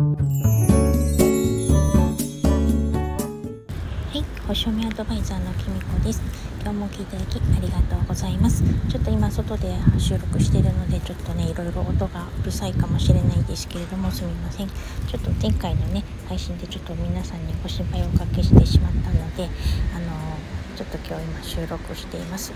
はい星読みアドバイザーのきみこです。今日も聞いていただきありがとうございます。ちょっと今外で収録してるのでちょっとねいろいろ音がうるさいかもしれないですけれどもすみません。ちょっと前回のね配信でちょっと皆さんにご心配をおかけしてしまったのであのちょっと今日今収録しています。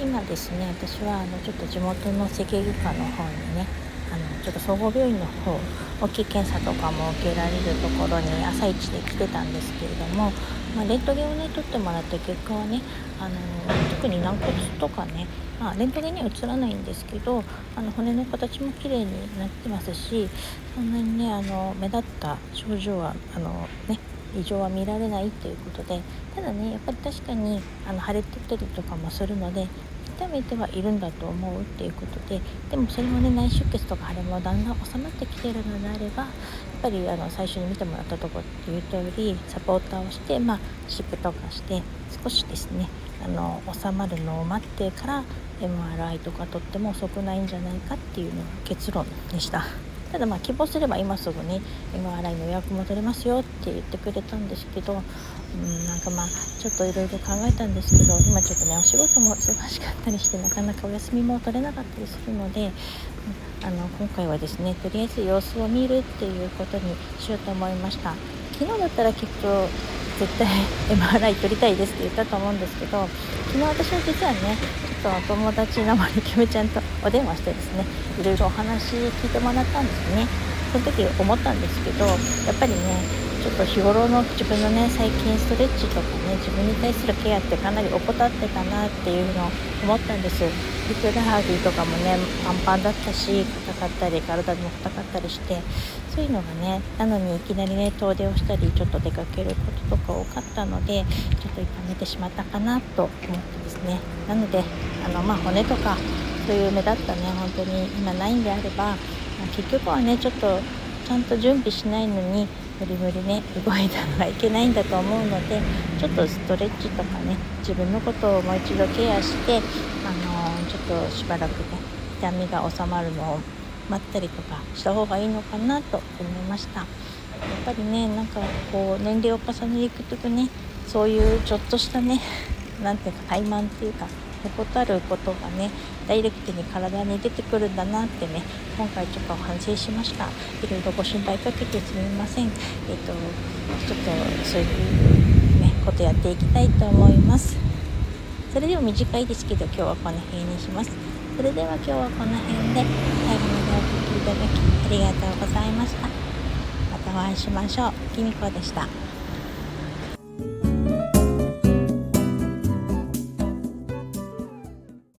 今ですね私はあのちょっと地元の整形外科の方にねあのちょっと総合病院の方大きい検査とかも受けられるところに朝一で来てたんですけれども、まあ、レントゲンをね取ってもらった結果はねあの特に軟骨とかね、まあ、レントゲンには映らないんですけどあの骨の形も綺麗になってますしそんなにねあの目立った症状はあのね異常は見られないということでただねやっぱり確かにあの腫れてたりとかもするので痛めてはいるんだと思うっていうことででもそれもね内出血とか腫れもだんだん収まってきてるのであればやっぱりあの最初に見てもらったとこっていうとおりサポーターをして、まあ、湿布とかして少しですねあの収まるのを待ってから MRI とかとっても遅くないんじゃないかっていうのが結論でした。ただまあ希望すれば今すぐに MRI の予約も取れますよって言ってくれたんですけどうんなんかまあちょっといろいろ考えたんですけど今ちょっとねお仕事も忙しかったりしてなかなかお休みも取れなかったりするので、うん、あの今回はですねとりあえず様子を見るっていうことにしようと思いました。昨日だったらきっと絶対 MRI 取りたいですって言ったと思うんですけど昨日私は実はねちょっとお友達の森キムちゃんとお電話してですねいろいろお話聞いてもらったんですね。その時思ったんですけどやっぱりねちょっと日頃の自分のね最近ストレッチとかね自分に対するケアってかなり怠ってたなっていうのを思ったんです。ふくらはぎとかもねパンパンだったし硬かったり体も硬かったりしてそういうのがねなのにいきなりね遠出をしたりちょっと出かけることとか多かったのでちょっと痛めてしまったかなと思ってですね。なのであのまあ骨とかそういう目立ったね本当に今ないんであれば、まあ、結局はねちょっとちゃんと準備しないのに無理無理ね動いたのはいけないんだと思うのでちょっとストレッチとかね自分のことをもう一度ケアしてあのちょっとしばらくね痛みが収まるのを待ったりとかした方がいいのかなと思いました。やっぱりねなんかこう年齢を重ねていくとねそういうちょっとしたね何ていうか怠慢っていうか怠ることがねダイレクトに体に出てくるんだなってね今回ちょっと反省しました。いろいろご心配かけてすみません。えっ、とちょっとそういうねことやっていきたいと思います。それでは短いですけど今日はこの辺にします。それでは今日はこの辺で最後までお聴きいただきありがとうございました。またお会いしましょう。きみこでした。